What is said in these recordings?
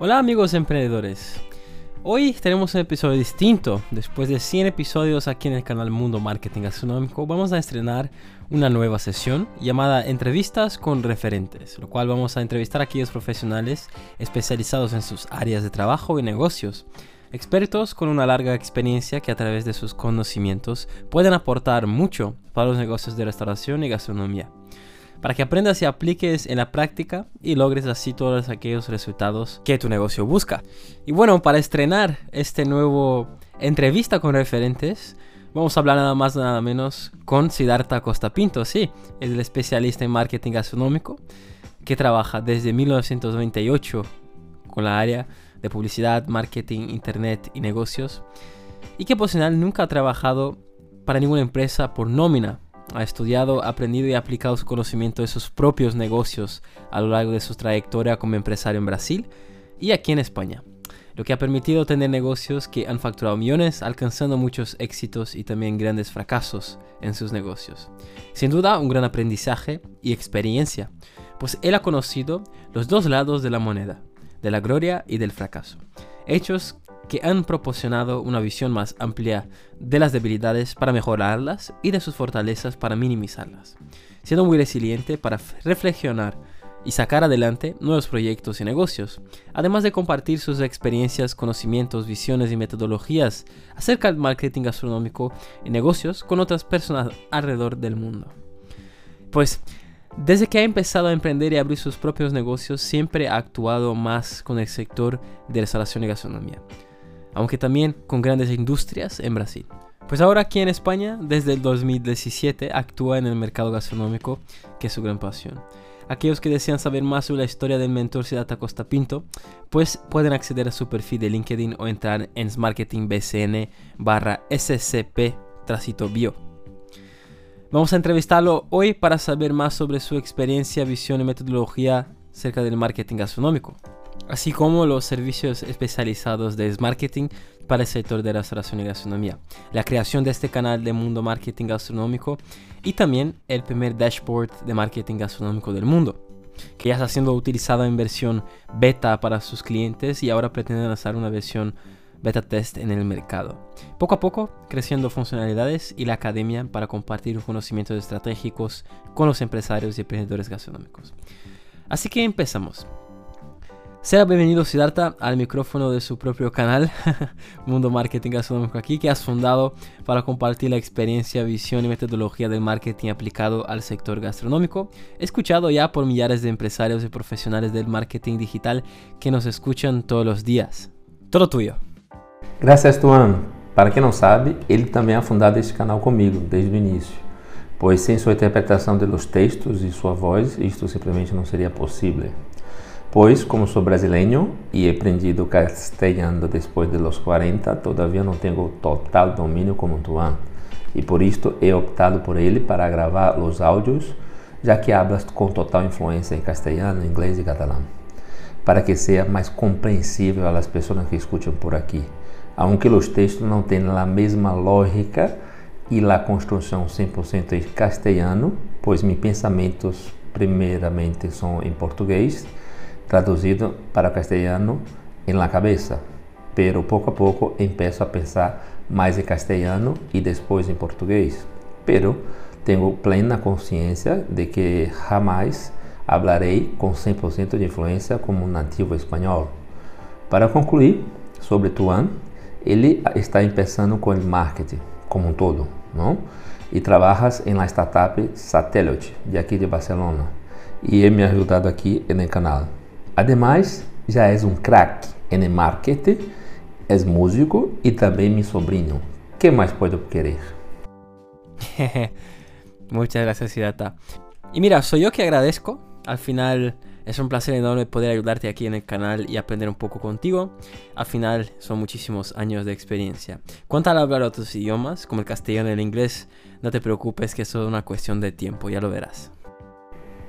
Hola amigos emprendedores. Hoy tenemos un episodio distinto. Después de 100 episodios aquí en el canal Mundo Marketing Gastronómico, vamos a estrenar una nueva sesión llamada Entrevistas con referentes, lo cual vamos a entrevistar a aquellos profesionales especializados en sus áreas de trabajo y negocios. Expertos con una larga experiencia que a través de sus conocimientos pueden aportar mucho para los negocios de restauración y gastronomía para que aprendas y apliques en la práctica y logres así todos aquellos resultados que tu negocio busca. Y bueno, para estrenar este nuevo entrevista con referentes, vamos a hablar nada más nada menos con Siddhartha Costa Pinto, sí, es el especialista en marketing gastronómico que trabaja desde 1998 con la área de publicidad, marketing, internet y negocios y que por nunca ha trabajado para ninguna empresa por nómina ha estudiado, aprendido y aplicado su conocimiento de sus propios negocios a lo largo de su trayectoria como empresario en Brasil y aquí en España, lo que ha permitido tener negocios que han facturado millones, alcanzando muchos éxitos y también grandes fracasos en sus negocios. Sin duda, un gran aprendizaje y experiencia, pues él ha conocido los dos lados de la moneda, de la gloria y del fracaso. Hechos que han proporcionado una visión más amplia de las debilidades para mejorarlas y de sus fortalezas para minimizarlas, siendo muy resiliente para reflexionar y sacar adelante nuevos proyectos y negocios, además de compartir sus experiencias, conocimientos, visiones y metodologías acerca del marketing gastronómico y negocios con otras personas alrededor del mundo. Pues desde que ha empezado a emprender y abrir sus propios negocios, siempre ha actuado más con el sector de restauración y gastronomía aunque también con grandes industrias en Brasil. Pues ahora aquí en España, desde el 2017, actúa en el mercado gastronómico, que es su gran pasión. Aquellos que desean saber más sobre la historia del mentor Siddhartha Costa Pinto, pues pueden acceder a su perfil de LinkedIn o entrar en marketingbcn barra scp bio. Vamos a entrevistarlo hoy para saber más sobre su experiencia, visión y metodología acerca del marketing gastronómico así como los servicios especializados de marketing para el sector de restauración y gastronomía, la creación de este canal de Mundo Marketing Gastronómico y también el primer dashboard de marketing gastronómico del mundo, que ya está siendo utilizado en versión beta para sus clientes y ahora pretende lanzar una versión beta test en el mercado. Poco a poco creciendo funcionalidades y la academia para compartir conocimientos estratégicos con los empresarios y emprendedores gastronómicos. Así que empezamos. Sea bienvenido Siddhartha al micrófono de su propio canal, Mundo Marketing Gastronómico aquí, que has fundado para compartir la experiencia, visión y metodología del marketing aplicado al sector gastronómico, escuchado ya por millares de empresarios y profesionales del marketing digital que nos escuchan todos los días. Todo tuyo. Gracias, Tuan. Para quem não sabe, ele também ha fundado este canal comigo desde o início, pois sem sua interpretação de los textos e sua voz, isto simplesmente não seria possível. Pois, como sou brasileiro e aprendido castelhano depois de los 40, todavia não tenho total domínio como Tuan. E por isto he optado por ele para gravar os áudios, já que hablas com total influência em castelhano, inglês e catalão, para que seja mais compreensível às pessoas que escutam por aqui. Aunque os textos não tenham a mesma lógica e a construção 100% em castelhano, pois meus pensamentos primeiramente são em português traduzido para castelhano em la cabeza, pero pouco a pouco empiezo a pensar mais em castelhano e depois em português. Pero tenho plena consciência de que jamais hablarei com 100% de influência como um nativo espanhol. Para concluir sobre Tuan, ele está começando com o marketing como um todo, não? E trabalhas em la startup Satellite de aqui de Barcelona. E ele me ajudado aqui no canal. Además, já és um crack em marketing, és músico e também meu sobrinho. que mais puedo querer? Muchas gracias, Siddhartha. Y mira, soy yo que agradezco. Al final es un placer enorme poder ayudarte aquí en el canal y aprender un poco contigo. Al final son muchísimos años de experiencia. Cuanto al hablar otros idiomas, como el castellano y el inglés, no te preocupes que es solo una cuestión de tiempo, ya lo verás.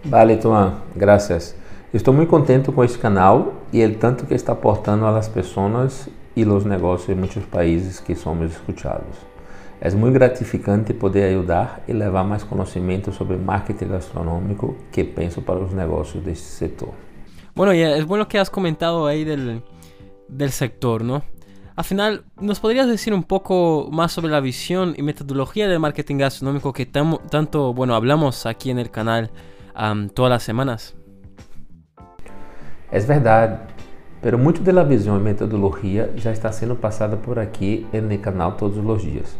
Vale, Tuan, gracias. Estou muito contente com este canal e o tanto que está aportando às pessoas e os negócios em muitos países que somos escutados. É muito gratificante poder ajudar e levar mais conhecimento sobre marketing gastronômico que penso para os negócios deste setor. Bueno, y es bueno que has comentado ahí del, del sector, ¿no? Al final, ¿nos podrías decir un poco más sobre la visión y metodología del marketing gastronómico que tanto, bueno, hablamos aquí en el canal todas las semanas? Es verdad, pero mucho de la visión y metodología ya está siendo pasada por aquí en el canal todos los días.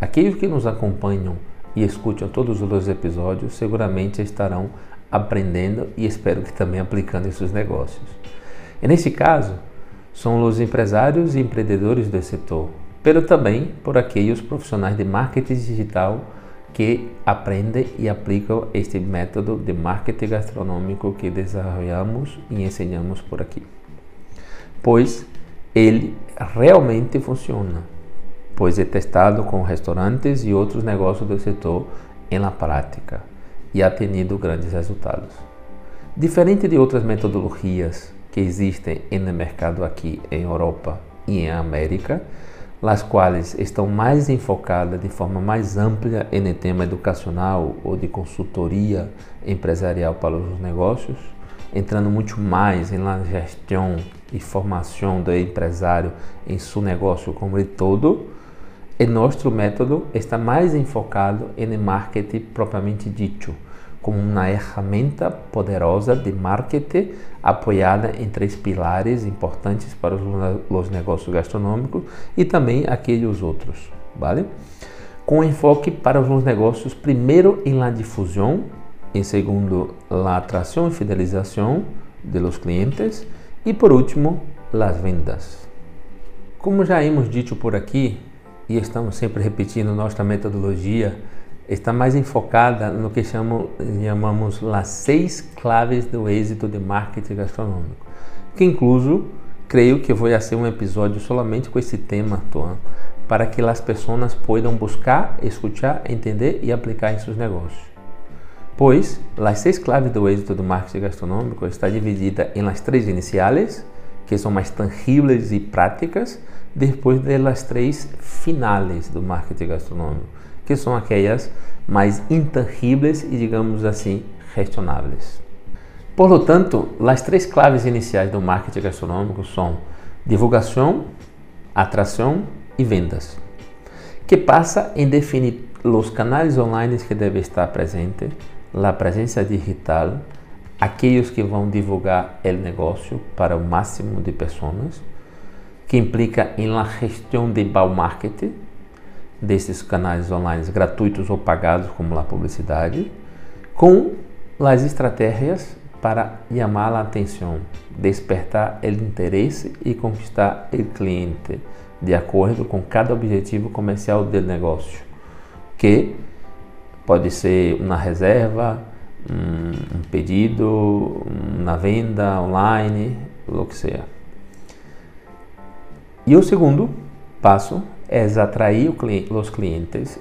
Aquellos que nos acompañan y escuchan todos los episodios seguramente estarão aprendendo e espero que também aplicando em seus negócios. E nesse caso, são os empresários e empreendedores do setor, pero também por aqueles profissionais de marketing digital que aprendem e aplicam este método de marketing gastronômico que desenvolvemos e ensinamos por aqui. Pois ele realmente funciona, pois é testado com restaurantes e outros negócios do setor em la prática e ha tenido grandes resultados. Diferente de outras metodologias que existem no mercado aqui em Europa e em América, as quais estão mais enfocadas de forma mais ampla em tema educacional ou de consultoria empresarial para os negócios, entrando muito mais na gestão e formação do empresário em seu negócio como de todo, e nosso método está mais enfocado em marketing propriamente dito, como uma ferramenta poderosa de marketing apoiada em três pilares importantes para os negócios gastronômicos e também aqueles outros, vale? Com enfoque para os negócios, primeiro em la difusão, em segundo, la atração e fidelização de los clientes e por último, las vendas. Como já hemos dito por aqui e estamos sempre repetindo nossa metodologia, está mais enfocada no que chamamos, chamamos as seis claves do êxito de marketing gastronômico, que incluso creio que vou fazer um episódio somente com esse tema, Tuan, para que as pessoas possam buscar, escutar, entender e aplicar em seus negócios. Pois, as seis claves do êxito do marketing gastronômico está dividida em as três iniciais, que são mais tangíveis e práticas, depois das três finais do marketing gastronômico que são aquelas mais intangíveis e, digamos assim, gestionáveis. Por lo tanto, as três claves iniciais do marketing gastronômico são divulgação, atração e vendas, que passa em definir os canais online que devem estar presentes, a presença digital, aqueles que vão divulgar o negócio para o máximo de pessoas, que implica em la gestão de marketing, desses canais online gratuitos ou pagados, como a publicidade, com as estratégias para chamar a atenção, despertar o interesse e conquistar o cliente de acordo com cada objetivo comercial do negócio, que pode ser uma reserva, um pedido, uma venda online, o que seja. E o segundo passo é atrair os clientes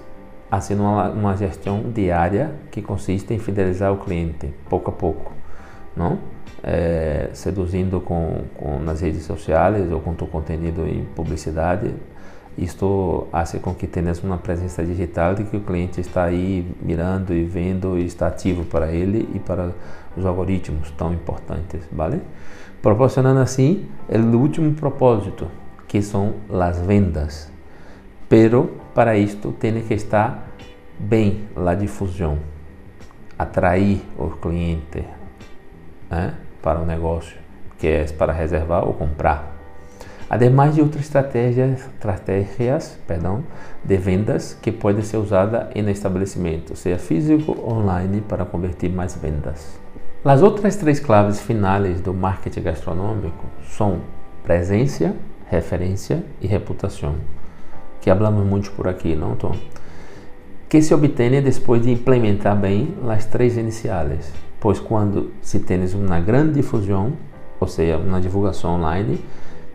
fazendo uma, uma gestão diária que consiste em fidelizar o cliente pouco a pouco, não? É, seduzindo com, com nas redes sociais ou com o conteúdo em publicidade. Isto faz com que tenhas uma presença digital de que o cliente está aí mirando e vendo e está ativo para ele e para os algoritmos tão importantes, vale? Proporcionando assim o último propósito, que são as vendas pero para isto tem que estar bem a difusão, atrair o cliente né, para o negócio, que é para reservar ou comprar. Ademais de outras estratégias, estratégias perdão, de vendas que podem ser usadas em estabelecimento, seja físico ou online, para convertir mais vendas. As outras três claves finais do marketing gastronômico são presença, referência e reputação que hablamos muito por aqui, não, Tom? Que se obtém depois de implementar bem as três iniciais, pois quando se tens uma grande difusão, ou seja, uma divulgação online,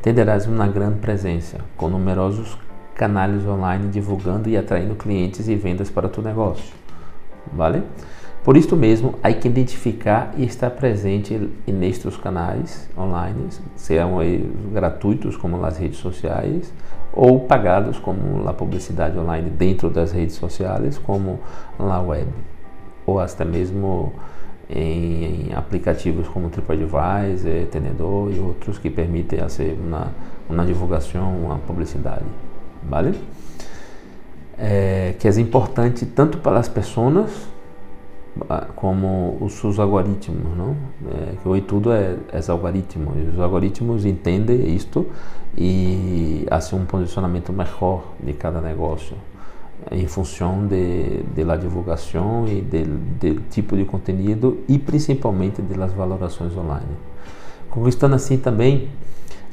terás uma grande presença, com numerosos canais online divulgando e atraindo clientes e vendas para o teu negócio. Vale? Por isso mesmo, há que identificar e estar presente nestes canais online, sejam gratuitos como as redes sociais ou pagados como a publicidade online dentro das redes sociais, como na web, ou até mesmo em, em aplicativos como TripAdvisor, Tenedor e outros que permitem fazer uma, uma divulgação, uma publicidade, vale? É, que é importante tanto para as pessoas como os seus algoritmos, não? É, que hoje tudo é, é algoritmo. Os algoritmos entendem isto e fazem um posicionamento melhor de cada negócio em função de, divulgação e do tipo de conteúdo e principalmente das valorações online. Conquistando assim também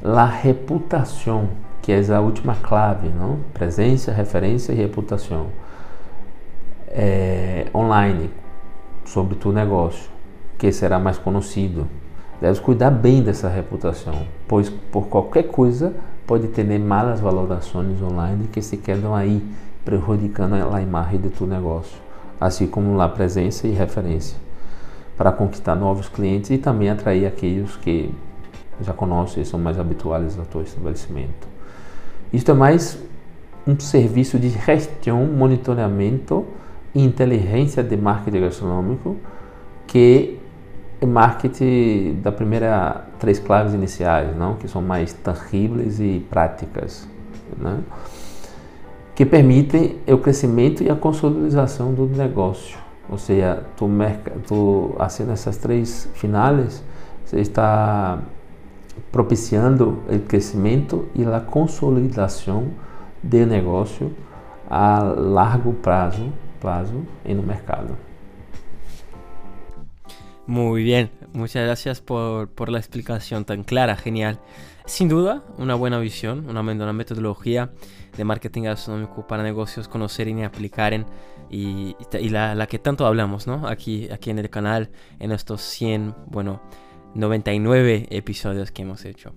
a reputação, que é a última clave, não? Presença, referência e reputação é, online sobre tu negócio, que será mais conhecido. Deves cuidar bem dessa reputação, pois por qualquer coisa pode ter malas valorações online que se quedam aí prejudicando a imagem de tu negócio, assim como a presença e referência, para conquistar novos clientes e também atrair aqueles que já conhecem e são mais habituais ao teu estabelecimento. Isto é mais um serviço de gestão, monitoramento inteligência de marketing gastronômico que é marketing da primeira três claves iniciais, não, que são mais tangíveis e práticas, né? que permitem o crescimento e a consolidação do negócio. Ou seja, tu, tu assim essas três finais, você está propiciando o crescimento e a consolidação do negócio a largo prazo, prazo no mercado. Muy bien, muchas gracias por, por la explicación tan clara, genial. Sin duda, una buena visión, una, una metodología de marketing gastronómico para negocios conocer y aplicar en, y, y la, la, que tanto hablamos, ¿no? Aquí, aquí en el canal, en estos 100, bueno, 99 episodios que hemos hecho.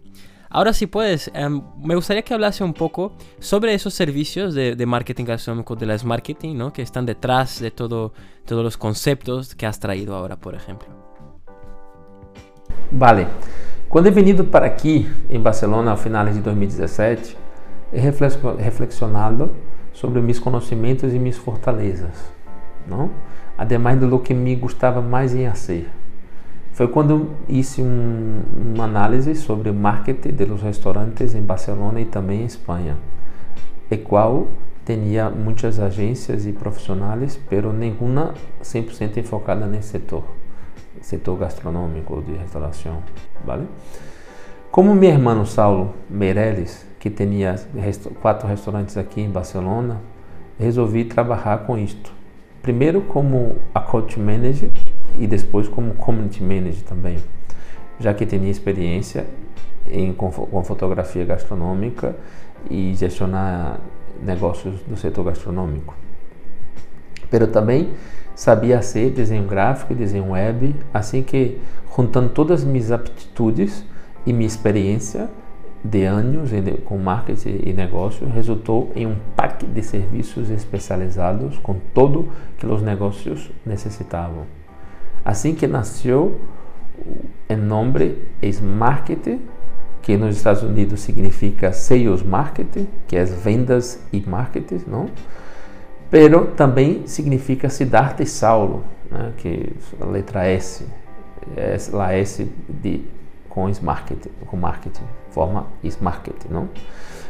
Ahora si puedes, um, me gustaría que hablase un poco sobre esos servicios de, de, marketing gastronómico de las marketing, ¿no? Que están detrás de todo, todos los conceptos que has traído ahora, por ejemplo. Vale. Quando he venido para aqui, em Barcelona, ao final de 2017, he reflexionado sobre meus conhecimentos e minhas fortalezas, não? Ademais do que me gostava mais em fazer. Foi quando hice um, uma análise sobre o marketing dos restaurantes em Barcelona e também em Espanha, e qual tinha muitas agências e profissionais, pero nenhuma 100% enfocada nesse setor setor gastronômico de restauração, vale? Como meu irmão Saulo Meirelles, que tinha quatro restaurantes aqui em Barcelona, resolvi trabalhar com isto. Primeiro como a coach manager e depois como community manager também, já que tinha experiência em, com, com fotografia gastronômica e gestionar negócios do setor gastronômico. Pero também sabia ser desenho gráfico e desenho web, assim que juntando todas as minhas aptitudes e minha experiência de anos com marketing e negócio, resultou em um pack de serviços especializados com tudo que os negócios necessitavam. Assim que nasceu o nome Marketing, que nos Estados Unidos significa Sales Marketing, que é vendas e marketing, não? Pero também significa Siddhartha e Saulo, né, que a letra S, é lá S de, com marketing, com marketing, forma marketing, não?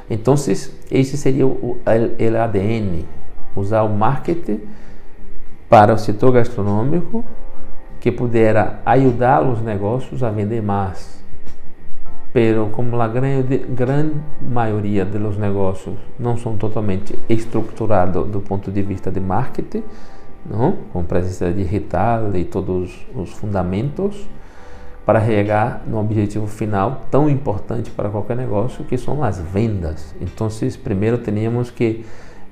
Então, esse seria o, o ADN, usar o marketing para o setor gastronômico que pudera ajudar os negócios a vender mais pero como a grande, grande maioria dos negócios não são totalmente estruturados do ponto de vista de marketing, não? com presença digital e todos os fundamentos, para chegar no objetivo final tão importante para qualquer negócio, que são as vendas. Então, primeiro teríamos que,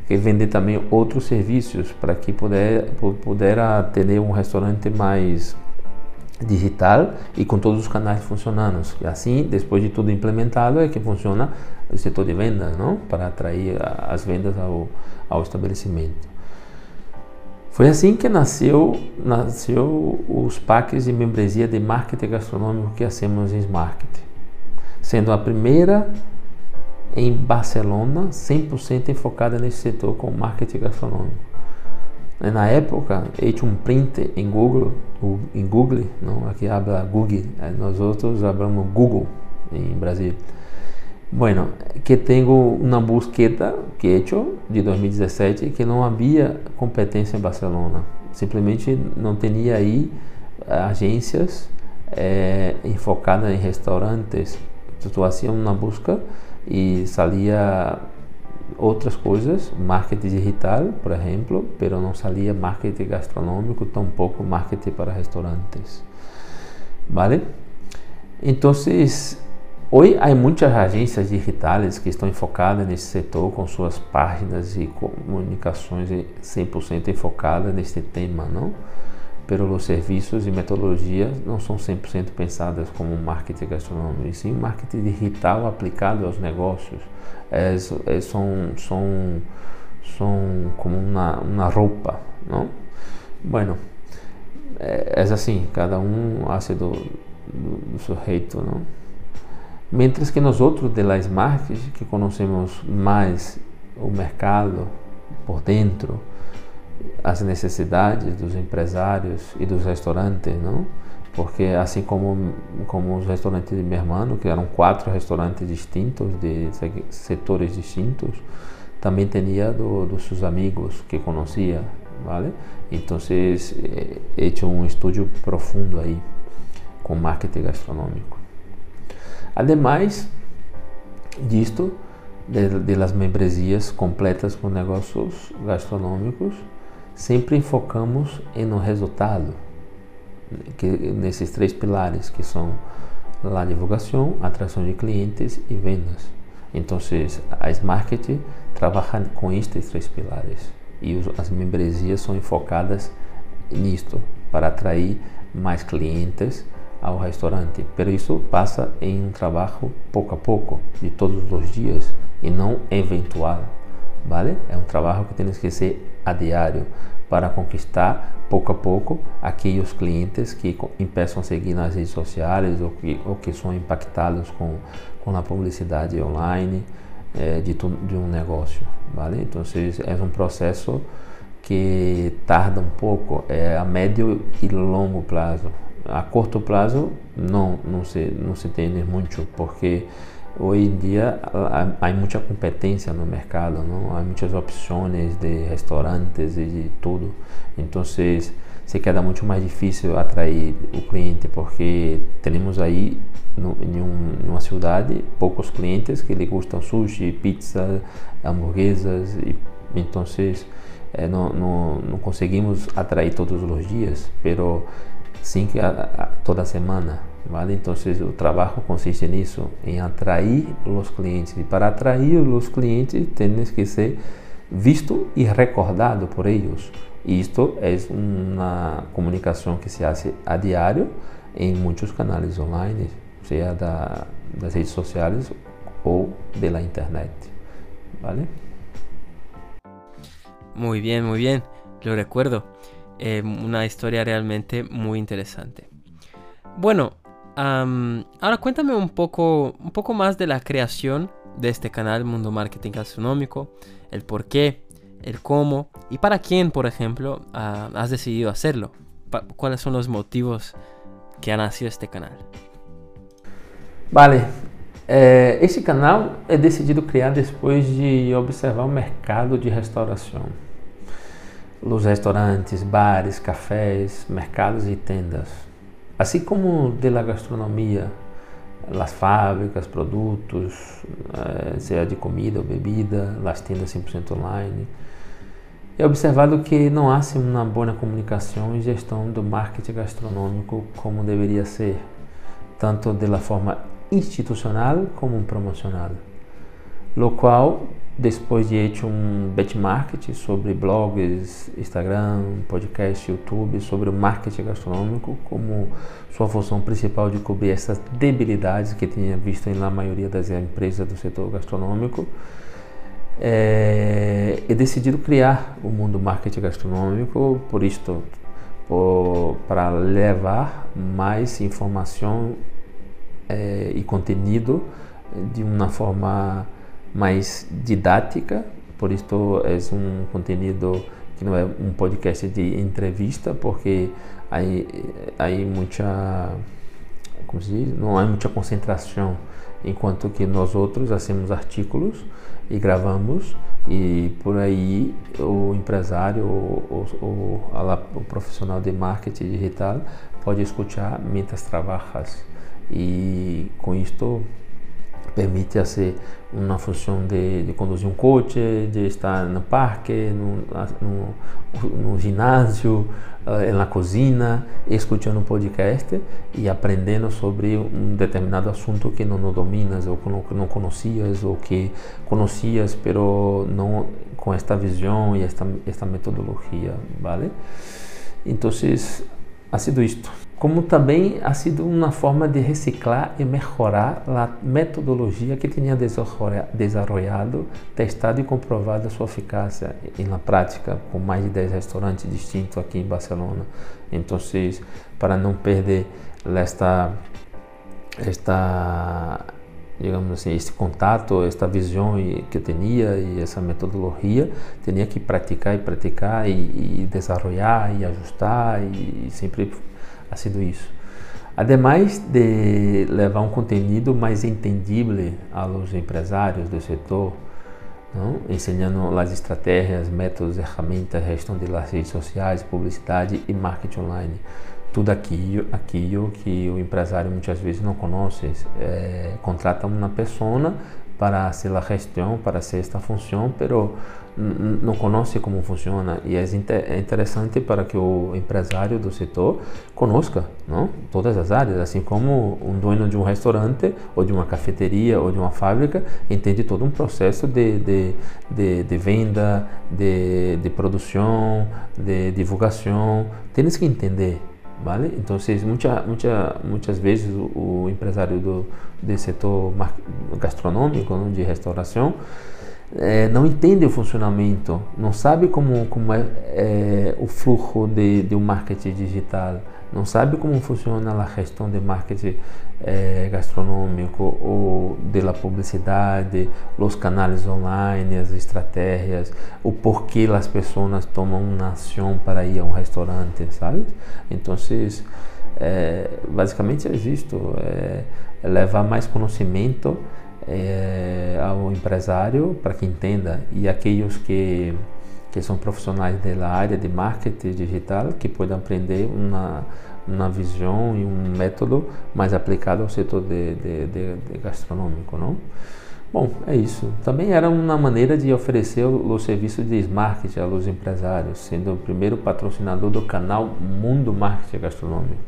que vender também outros serviços para que puder, pudera ter um restaurante mais digital e com todos os canais funcionando. Assim, depois de tudo implementado, é que funciona o setor de vendas, não? Para atrair as vendas ao, ao estabelecimento. Foi assim que nasceu, nasceu os packs de membresia de marketing gastronômico que hacemos em Marketing, sendo a primeira em Barcelona 100% enfocada nesse setor com marketing gastronômico Na época, hecho um print em Google, em Google, não, aqui habla Google, nós outros hablamos Google em Brasil. Bueno, que tenho uma busqueta que he hecho de 2017 que não havia competência em Barcelona. Simplesmente não tinha aí agências é, enfocadas em restaurantes. Tu fazia uma busca e saía outras coisas, marketing digital, por exemplo, pero não saía marketing gastronômico, tampouco marketing para restaurantes. ¿Vale? Então, hoje há muitas agências digitais que estão enfocadas nesse setor com suas páginas e comunicações 100% enfocadas nesse tema, não? Pero os serviços e metodologias não são 100% pensadas como marketing gastronômico, e sim marketing digital aplicado aos negócios es, es, son, son, son como una, una ropa, ¿no? Bueno, es assim, cada um hace do, do, do sujeito, não? Mientras que nós de la Smart, que conhecemos mais o mercado por dentro, as necessidades dos empresários e dos restaurantes, não? porque assim como, como os restaurantes de meu irmão, que eram quatro restaurantes distintos, de setores distintos, também tinha do, dos seus amigos que conhecia, vale? Então, he hecho um estudo profundo aí com marketing gastronômico. Ademais disto, de, de las completas com negócios gastronômicos, sempre enfocamos no resultado que, nesses três pilares que são a divulgação, atração de clientes e vendas. Então, a Smart trabalha com estes três pilares e as membresias são enfocadas nisto para atrair mais clientes ao restaurante. Pero isso passa em um trabalho pouco a pouco, de todos os dias e não eventual, vale? É um trabalho que tem que ser a diário para conquistar pouco a pouco aqueles clientes que empeçam a seguir nas redes sociais ou que, ou que são impactados com, com a publicidade online é, de, de um negócio, vale? Então é um processo que tarda um pouco, é a médio e longo prazo. A curto prazo não não se não se tem muito porque Hoje em dia há, muita competência no mercado, não? há muitas opções de restaurantes e de tudo. Então se queda muito mais difícil atrair o cliente porque temos aí em, um, uma cidade poucos clientes que lhe gostam sushi, pizza, hamburguesas e então é, não, não, não conseguimos atrair todos os dias, pero que a, a, toda semana ¿vale? Entonces el trabajo consiste en eso, en atraer los clientes. Y para atraer los clientes tienes que ser visto y recordado por ellos. Y esto es una comunicación que se hace a diario en muchos canales online, sea da, das redes sociales o de internet. ¿Vale? Muy bien, muy bien. Lo recuerdo. Eh, una historia realmente muy interesante. Bueno, ahora cuéntame un poco, un poco más de la creación de este canal Mundo Marketing Gastronómico, el por qué, el cómo y para quién, por ejemplo, ah, has decidido hacerlo. ¿Cuáles son los motivos que ha nacido este canal? Vale, é, esse canal é decidido criar depois de observar o mercado de restauração. Os restaurantes, bares, cafés, mercados e tendas. Assim como de la gastronomia, as fábricas, produtos, eh, seja de comida ou bebida, as tendas 100% online, é observado que não há assim, uma boa comunicação e gestão do marketing gastronômico como deveria ser, tanto de la forma institucional como promocional, lo qual depois de hecho um benchmark sobre blogs, Instagram, podcast, YouTube, sobre o marketing gastronômico como sua função principal de cobrir essas debilidades que tinha visto na maioria das empresas do setor gastronômico, é, e decidido criar o mundo marketing gastronômico por isto, para levar mais informação é, e conteúdo de uma forma mais didática, por isso é um conteúdo que não é um podcast de entrevista, porque aí, aí muita, como se diz, não há muita concentração, enquanto que nós outros hacemos artículos e gravamos e por aí o empresário ou, ou, o profissional de marketing digital pode escutar mientras trabalhas. E com isto permite fazer uma função de, de, conduzir um coche, de estar no parque, no, ginásio, na cozinha, escutando um podcast e aprendendo sobre um determinado assunto que não, dominas ou que não, conhecias ou que conhecias, pero não com esta visão e esta, esta metodologia, vale? Então, ha sido isto como também ha sido uma forma de reciclar e melhorar a metodologia que tinha desenvolvido, testado e comprovado a sua eficácia na prática, com mais de 10 restaurantes distintos aqui em Barcelona. Então, para não perder esta, esta digamos assim, este contato, esta visão que eu tinha e essa metodologia, tinha que praticar e praticar e, e desenvolver e ajustar e, sempre ha sido isso. Ademais de levar um conteúdo mais entendível aos empresários do setor, não? ensinando as estratégias, métodos, ferramentas, gestão de redes sociais, publicidade e marketing online. Tudo aquilo, aquilo que o empresário muitas vezes não conhece. É, contrata uma pessoa para ser a gestão, para ser esta função, pero não conhece como funciona e é, é interessante para que o empresário do setor conozca não? todas as áreas, assim como um dono de um restaurante ou de uma cafeteria ou de uma fábrica entende todo um processo de, de, de, de venda, de, de produção, de divulgação, tens que entender vale? Então, muita, muita, muitas vezes o, o empresário do, do setor gastronômico, de restauração, é, não entende o funcionamento, não sabe como, como é, é o fluxo de, de um marketing digital, não sabe como funciona a gestão de marketing é, gastronômico ou da publicidade, os canais online, as estratégias, o porquê as pessoas tomam uma ação para ir a um restaurante, sabe? Então, basicamente é é, é levar mais conhecimento é, ao empresário para que entenda e aqueles que que são profissionais da área de marketing digital que podem aprender uma uma visão e um método mais aplicado ao setor de, de, de, de gastronômico, não? Bom, é isso. Também era uma maneira de oferecer o, o serviço de marketing aos empresários, sendo o primeiro patrocinador do canal Mundo Marketing Gastronômico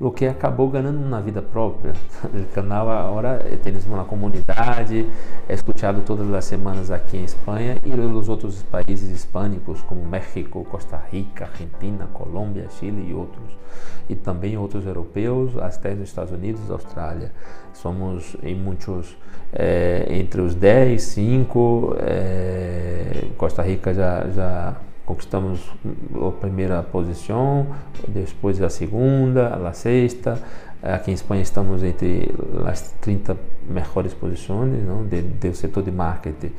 o que acabou ganhando na vida própria. O canal agora tem uma comunidade, é escutado todas as semanas aqui em Espanha e nos outros países hispânicos como México, Costa Rica, Argentina, Colômbia, Chile e outros. E também outros europeus, até nos Estados Unidos, Austrália. Somos em muitos, é, entre os 10, 5, é, Costa Rica já, já conquistamos a primeira posição, depois a segunda, a sexta. Aqui em Espanha estamos entre as 30 melhores posições não, de, do setor de marketing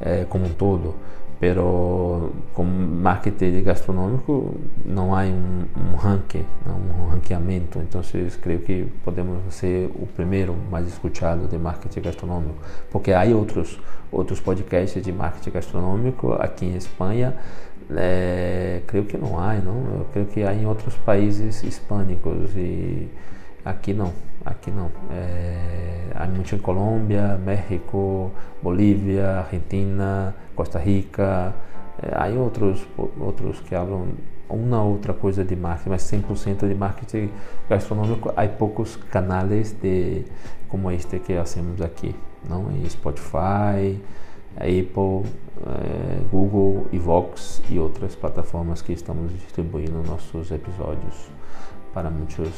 eh, como um todo. Pero com marketing gastronômico não há um, um ranking, um ranqueamento. Então, creio que podemos ser o primeiro mais escutado de marketing gastronômico, porque há outros outros podcasts de marketing gastronômico aqui em Espanha é, creio que não há, não. Eu creio que há em outros países hispânicos e aqui não, aqui não. É, há muito em Colômbia, México, Bolívia, Argentina, Costa Rica. É, há outros outros que falam uma outra coisa de marketing, mas 100% de marketing gastronômico. Há poucos canais de como este que fazemos aqui, não? Em Spotify, Apple, é, Google, Vox e outras plataformas que estamos distribuindo nossos episódios para muitos,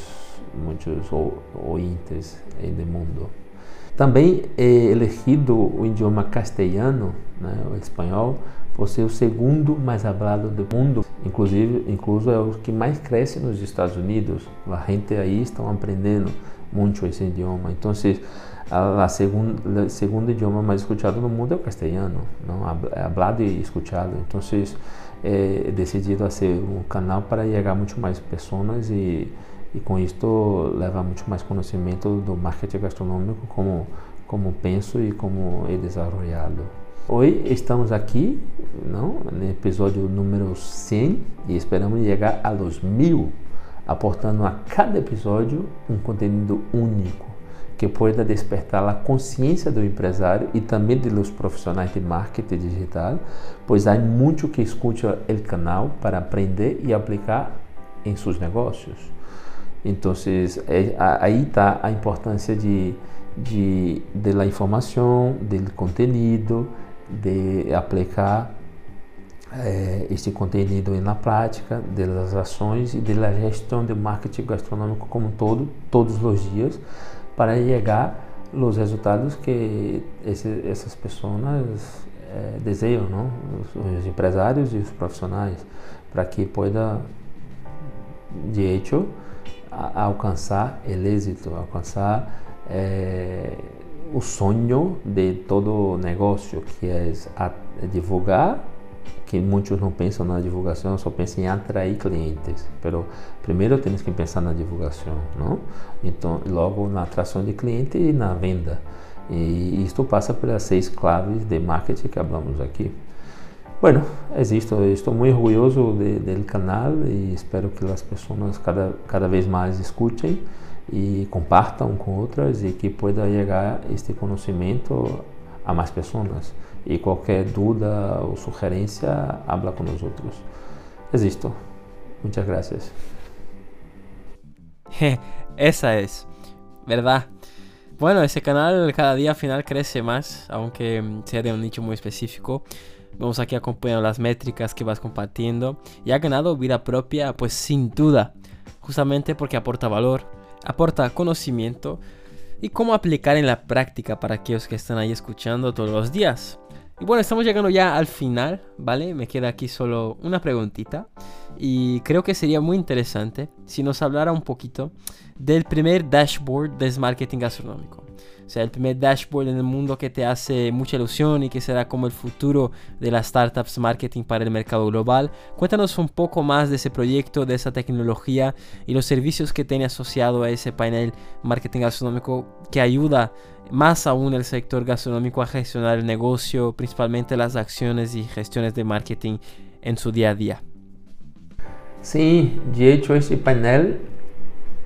muitos ouvintes do mundo. Também é elegido o idioma castelhano, né, o espanhol, por ser o segundo mais falado do mundo, inclusive, incluso é o que mais cresce nos Estados Unidos. A gente aí estão aprendendo muito esse idioma. Então, a, segunda, segundo idioma mais escutado no mundo é o castelhano, não? É hablado e escutado. Então, he decidido fazer um canal para chegar muito mais pessoas e, e com isso levar muito mais conhecimento do marketing gastronômico como como penso e como é desenvolvido. Hoje estamos aqui, não, no episódio número 100 e esperamos chegar a 2000, aportando a cada episódio um conteúdo único que pueda despertar a consciência do empresário e também dos profissionais de marketing digital, pois há muito que escuta o canal para aprender e aplicar em seus negócios. Então, é, aí está a importância de, de, de la informação, do conteúdo, de aplicar é, este conteúdo na prática, das ações e da gestão do marketing gastronômico como um todo, todos os dias, para chegar os resultados que esse, essas pessoas é, desejam, não? Os, os, empresários e os profissionais, para que possa, de hecho, a, alcançar o êxito, alcançar é, o sonho de todo negócio, que é divulgar que muitos não pensam na divulgação, só pensam em atrair clientes. Pero primeiro temos que pensar na divulgação, não? Então, logo na atração de cliente e na venda. E isto passa pelas seis claves de marketing que falamos aqui. Bueno, existo, estou muito orgulhoso do canal e espero que as pessoas cada, cada vez mais escutem e compartam com outras e que pueda chegar este conhecimento a mais pessoas. E qualquer dúvida ou sugerência, habla com nós outros. Existo. Muchas gracias. Esa es, ¿verdad? Bueno, ese canal cada día al final crece más, aunque sea de un nicho muy específico. Vamos aquí acompañando las métricas que vas compartiendo y ha ganado vida propia, pues sin duda, justamente porque aporta valor, aporta conocimiento y cómo aplicar en la práctica para aquellos que están ahí escuchando todos los días. Y bueno, estamos llegando ya al final, ¿vale? Me queda aquí solo una preguntita. Y creo que sería muy interesante si nos hablara un poquito del primer dashboard de marketing gastronómico. O sea, el primer dashboard en el mundo que te hace mucha ilusión y que será como el futuro de las startups marketing para el mercado global. Cuéntanos un poco más de ese proyecto, de esa tecnología y los servicios que tiene asociado a ese panel marketing gastronómico que ayuda más aún el sector gastronómico a gestionar el negocio, principalmente las acciones y gestiones de marketing en su día a día. Sí, de hecho este panel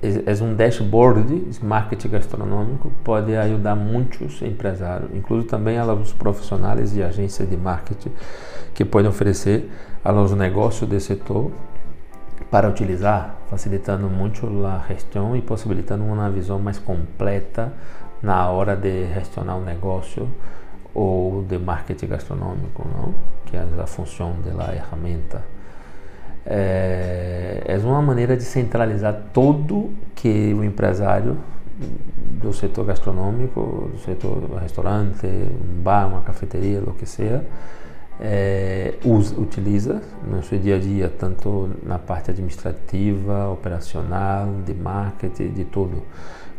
é um dashboard de marketing gastronômico, pode ajudar muitos empresários, inclusive também aos profissionais e agências de marketing que podem oferecer aos negócios do setor para utilizar, facilitando muito a gestão e possibilitando uma visão mais completa na hora de gestionar o negócio ou de marketing gastronômico, não? que é a função da ferramenta é, é uma maneira de centralizar tudo que o empresário do setor gastronômico, do setor restaurante, um bar, uma cafeteria, o que seja, é, usa, utiliza no seu dia a dia, tanto na parte administrativa, operacional, de marketing, de tudo,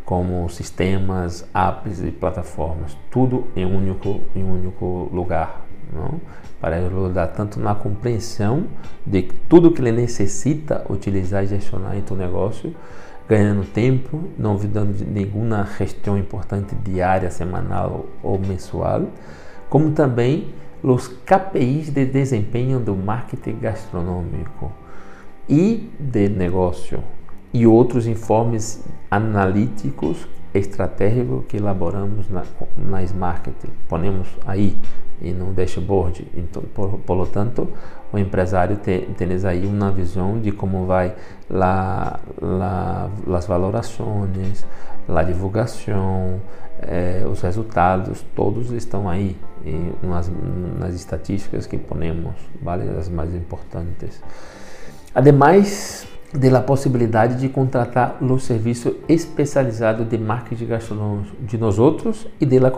como sistemas, apps e plataformas, tudo em um único, em um único lugar, não? Para ajudar tanto na compreensão de tudo que ele necessita utilizar e gestionar em seu negócio, ganhando tempo, não dando nenhuma gestão importante diária, semanal ou mensual, como também os KPIs de desempenho do marketing gastronômico e de negócio e outros informes analíticos estratégicos que elaboramos na, na Marketing. Ponemos aí e no dashboard. Então, por, por tanto, o empresário tem, tem aí uma visão de como vai lá, lá as valorações, a divulgação, eh, os resultados, todos estão aí nas, nas estatísticas que ponemos, vale? As mais importantes. Ademais, da possibilidade de contratar o serviço especializado de marketing gastronômico de nós outros e da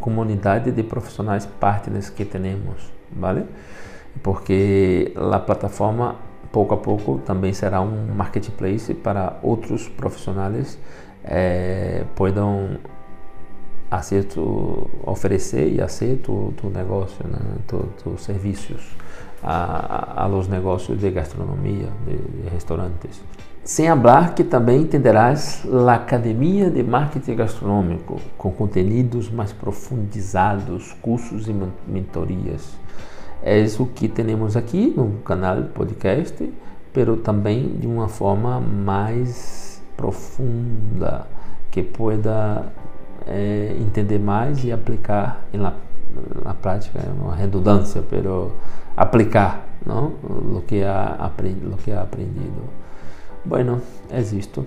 comunidade de profissionais partners que temos, vale? Porque a plataforma pouco a pouco também será um marketplace para outros profissionais eh, aceito oferecer e aceito tu negócio, né, tus serviços a, a, los negócios de gastronomia, de, de restaurantes. Sem falar que também entenderás a Academia de Marketing Gastronômico, com conteúdos mais profundizados, cursos e mentorias. É isso que temos aqui no canal podcast, pero também de uma forma mais profunda, que pueda é, entender mais e aplicar na, prática, é uma redundância, pero aplicar não? o que ha, o que ha aprendido. Bueno, é isto.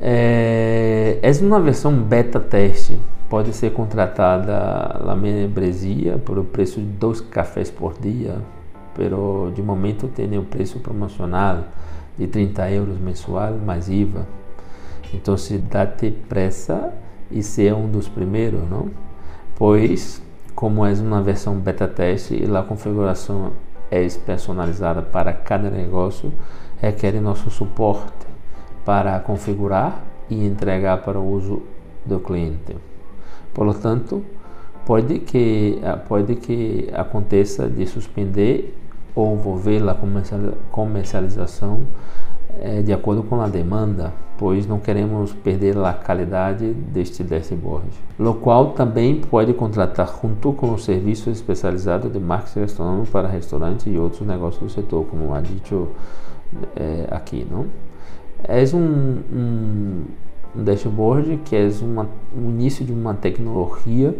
É, é uma versão beta teste. Pode ser contratada na membresia por o preço de dois cafés por dia, pero de momento tem o preço promocional de 30 euros mensual mais IVA. Então, se dá-te pressa e ser um dos primeiros, não? Pois, como é uma versão beta teste e a configuração é personalizada para cada negócio, requer nosso suporte para configurar e entregar para o uso do cliente. Portanto, pode que pode que aconteça de suspender ou volver a comercialização é, de acordo com a demanda, pois não queremos perder a qualidade deste dashboard, o qual também pode contratar junto com os serviços especializados de marketing gastronômico para restaurantes e outros negócios do setor, como ha dito é, aqui, não? É um, um, um dashboard que é uma, um início de uma tecnologia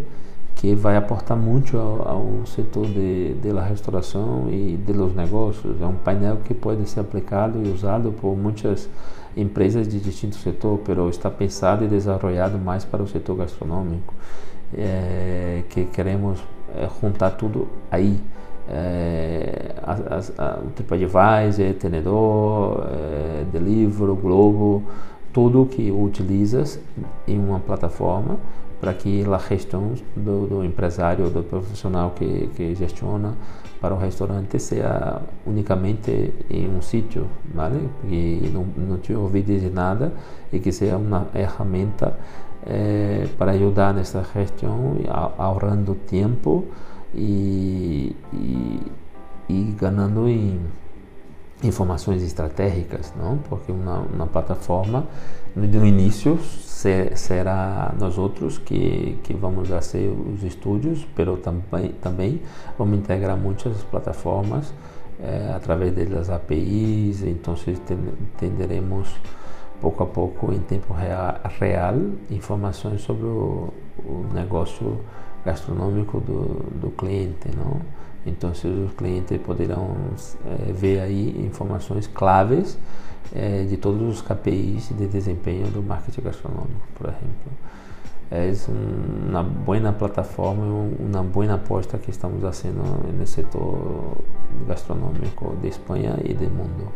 que vai aportar muito ao, ao setor de, de restauração e de los negócios. É um painel que pode ser aplicado e usado por muitas empresas de distinto setor, pero está pensado e desenvolvido mais para o setor gastronômico, é, que queremos é, juntar tudo aí é, as, a, o TripAdvisor, Tenedor, é, Globo, tudo que utilizas em uma plataforma para que a gestão do, do empresário, do profissional que, que gestiona para o restaurante seja unicamente em um sítio, vale? Que não, não te ouvir de nada e que seja uma ferramenta é, para ajudar nessa gestão, ahorrando tempo e, e, e ganhando em informações estratégicas, não? Porque uma, uma plataforma no início ser, será nós outros que, que vamos fazer os estúdios, mas também, também vamos integrar muitas plataformas é, através das APIs, então entenderemos pouco a pouco em tempo real, real informações sobre o, o negócio gastronômico do, do cliente, não? Então, os clientes poderão é, ver aí informações claves é, de todos os KPIs de desempenho do marketing gastronômico, por exemplo. É uma boa plataforma, uma boa aposta que estamos fazendo no setor gastronômico de Espanha e do mundo.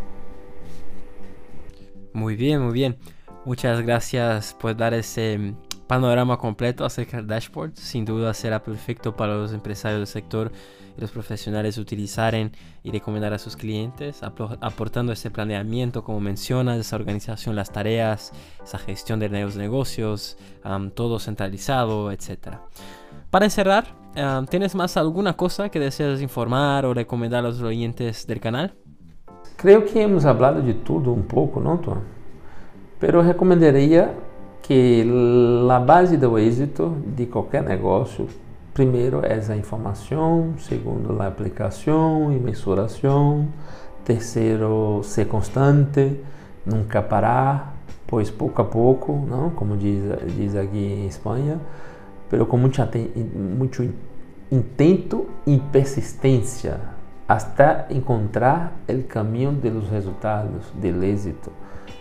Muy bien, muy bien. Muchas gracias por dar ese panorama completo acerca del dashboard. Sin duda será perfecto para los empresarios del sector y los profesionales utilizaren y recomendar a sus clientes, aportando ese planeamiento, como mencionas, esa organización, las tareas, esa gestión de los negocios, todo centralizado, etc. Para encerrar, ¿tienes más alguna cosa que deseas informar o recomendar a los oyentes del canal? Creo que hemos hablado de todo un poco, ¿no, Tom? Pero recomendaría que a base do êxito de qualquer negócio, primeiro é a informação, segundo a aplicação e mensuração, terceiro ser constante, nunca parar, pois pouco a pouco, não, como diz, diz aqui em Espanha, pero com muito, muito intento e persistência, até encontrar o caminho dos resultados, do êxito.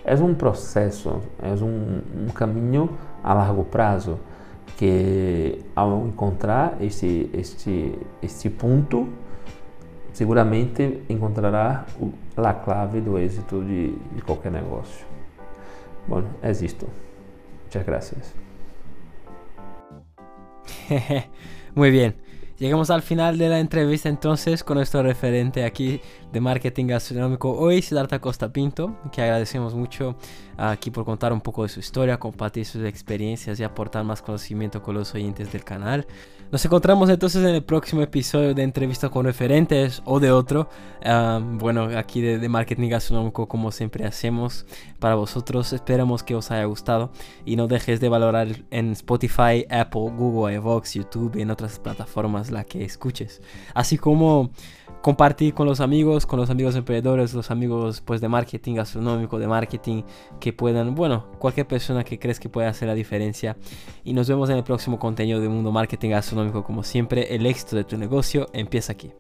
É um processo, é um, caminho a largo prazo que ao encontrar este, este, este ponto, seguramente encontrará a clave do êxito de, de qualquer negócio. Bom, é isto. Muchas gracias. Muy bien. Llegamos al final de la entrevista entonces con nuestro referente aquí de marketing gastronómico hoy, Siddhartha Costa Pinto, que agradecemos mucho aquí por contar un poco de su historia, compartir sus experiencias y aportar más conocimiento con los oyentes del canal. Nos encontramos entonces en el próximo episodio de entrevista con referentes o de otro. bueno, aquí de, marketing gastronómico como siempre hacemos para vosotros. Esperamos que os haya gustado y no dejes de valorar en Spotify, Apple, Google, iVoox, YouTube y en otras plataformas la que escuches. Así como compartir con los amigos, con los amigos emprendedores, los amigos pues de marketing gastronómico, de marketing que puedan, bueno, cualquier persona que crees que pueda hacer la diferencia. Y nos vemos en el próximo contenido de Mundo Marketing Gastronómico como siempre. El éxito de tu negocio empieza aquí.